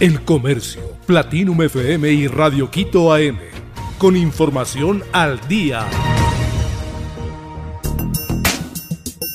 El Comercio, Platinum FM y Radio Quito AM. Con información al día.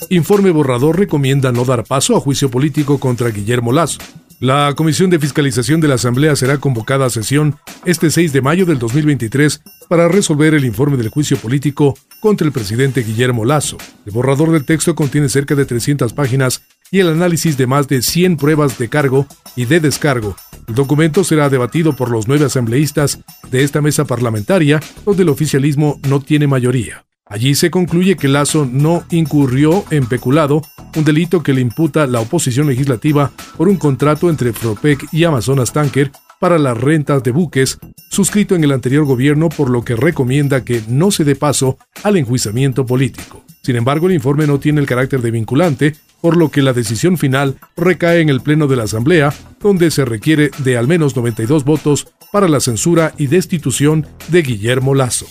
Informe borrador recomienda no dar paso a juicio político contra Guillermo Lazo. La Comisión de Fiscalización de la Asamblea será convocada a sesión este 6 de mayo del 2023 para resolver el informe del juicio político contra el presidente Guillermo Lazo. El borrador del texto contiene cerca de 300 páginas y el análisis de más de 100 pruebas de cargo y de descargo. El documento será debatido por los nueve asambleístas de esta mesa parlamentaria, donde el oficialismo no tiene mayoría. Allí se concluye que Lazo no incurrió en peculado, un delito que le imputa la oposición legislativa por un contrato entre Fropec y Amazonas Tanker para las rentas de buques, suscrito en el anterior gobierno, por lo que recomienda que no se dé paso al enjuiciamiento político. Sin embargo, el informe no tiene el carácter de vinculante, por lo que la decisión final recae en el Pleno de la Asamblea, donde se requiere de al menos 92 votos para la censura y destitución de Guillermo Lazo.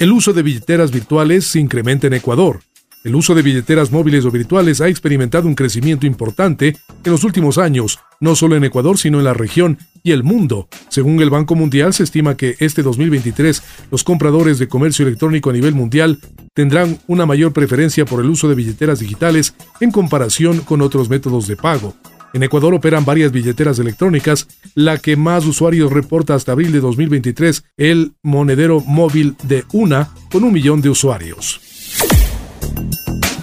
El uso de billeteras virtuales se incrementa en Ecuador. El uso de billeteras móviles o virtuales ha experimentado un crecimiento importante en los últimos años, no solo en Ecuador, sino en la región y el mundo. Según el Banco Mundial, se estima que este 2023 los compradores de comercio electrónico a nivel mundial tendrán una mayor preferencia por el uso de billeteras digitales en comparación con otros métodos de pago. En Ecuador operan varias billeteras electrónicas, la que más usuarios reporta hasta abril de 2023, el monedero móvil de UNA, con un millón de usuarios.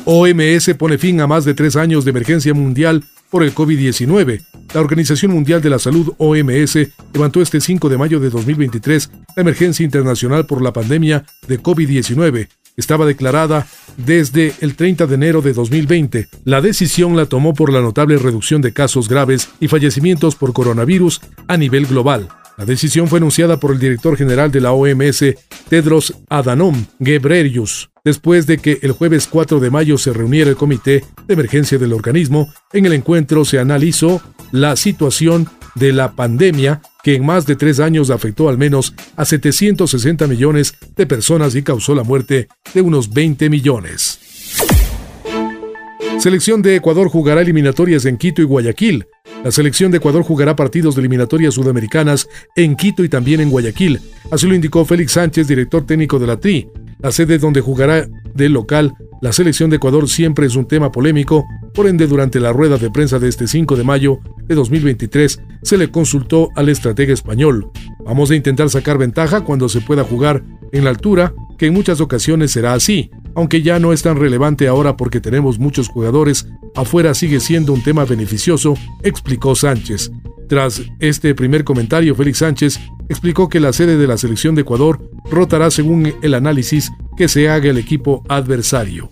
OMS pone fin a más de tres años de emergencia mundial por el COVID-19. La Organización Mundial de la Salud, OMS, levantó este 5 de mayo de 2023 la emergencia internacional por la pandemia de COVID-19, estaba declarada desde el 30 de enero de 2020. La decisión la tomó por la notable reducción de casos graves y fallecimientos por coronavirus a nivel global. La decisión fue anunciada por el director general de la OMS, Tedros Adhanom Ghebreyesus, después de que el jueves 4 de mayo se reuniera el comité de emergencia del organismo. En el encuentro se analizó la situación de la pandemia que en más de tres años afectó al menos a 760 millones de personas y causó la muerte de unos 20 millones. Selección de Ecuador jugará eliminatorias en Quito y Guayaquil. La selección de Ecuador jugará partidos de eliminatorias sudamericanas en Quito y también en Guayaquil. Así lo indicó Félix Sánchez, director técnico de la TRI. La sede donde jugará de local la selección de Ecuador siempre es un tema polémico, por ende durante la rueda de prensa de este 5 de mayo de 2023 se le consultó al estratega español. Vamos a intentar sacar ventaja cuando se pueda jugar en la altura, que en muchas ocasiones será así, aunque ya no es tan relevante ahora porque tenemos muchos jugadores, afuera sigue siendo un tema beneficioso, explicó Sánchez. Tras este primer comentario, Félix Sánchez explicó que la sede de la selección de Ecuador rotará según el análisis que se haga el equipo adversario.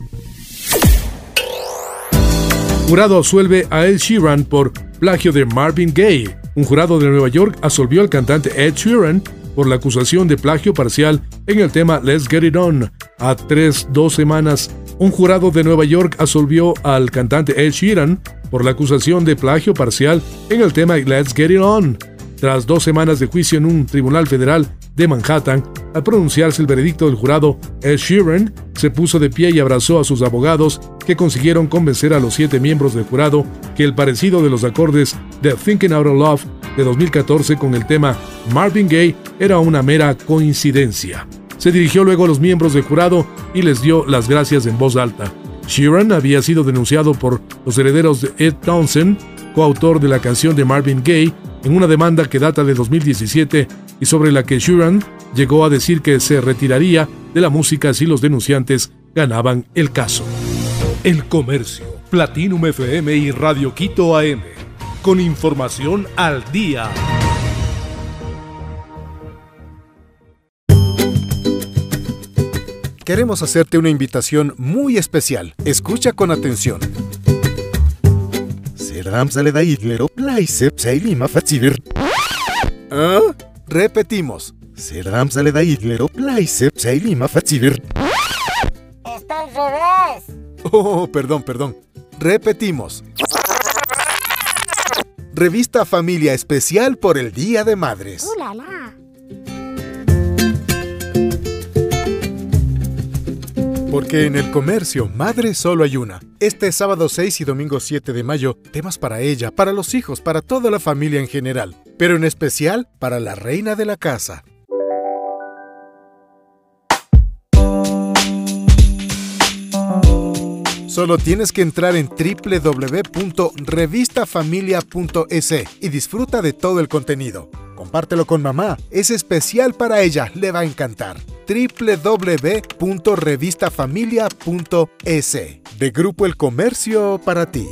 Jurado absuelve a Ed Sheeran por plagio de Marvin Gaye. Un jurado de Nueva York absolvió al cantante Ed Sheeran por la acusación de plagio parcial en el tema Let's Get It On. A tres, dos semanas, un jurado de Nueva York absolvió al cantante Ed Sheeran por la acusación de plagio parcial en el tema Let's Get It On. Tras dos semanas de juicio en un tribunal federal de Manhattan, al pronunciarse el veredicto del jurado, Ed Sheeran se puso de pie y abrazó a sus abogados que consiguieron convencer a los siete miembros del jurado que el parecido de los acordes de Thinking Out of Love de 2014 con el tema Marvin Gaye era una mera coincidencia. Se dirigió luego a los miembros del jurado y les dio las gracias en voz alta. Sheeran había sido denunciado por los herederos de Ed Townsend, coautor de la canción de Marvin Gaye, en una demanda que data de 2017 y sobre la que Sheeran llegó a decir que se retiraría de la música si los denunciantes ganaban el caso. El Comercio, Platinum FM y Radio Quito AM, con información al día. Queremos hacerte una invitación muy especial. Escucha con atención. ¿Ah? Repetimos. Está al revés. Oh, perdón, perdón. Repetimos. Revista Familia Especial por el Día de Madres. Porque en el comercio, madre solo hay una. Este sábado 6 y domingo 7 de mayo, temas para ella, para los hijos, para toda la familia en general, pero en especial para la reina de la casa. Solo tienes que entrar en www.revistafamilia.es y disfruta de todo el contenido. Compártelo con mamá, es especial para ella, le va a encantar. www.revistafamilia.es De Grupo El Comercio para ti.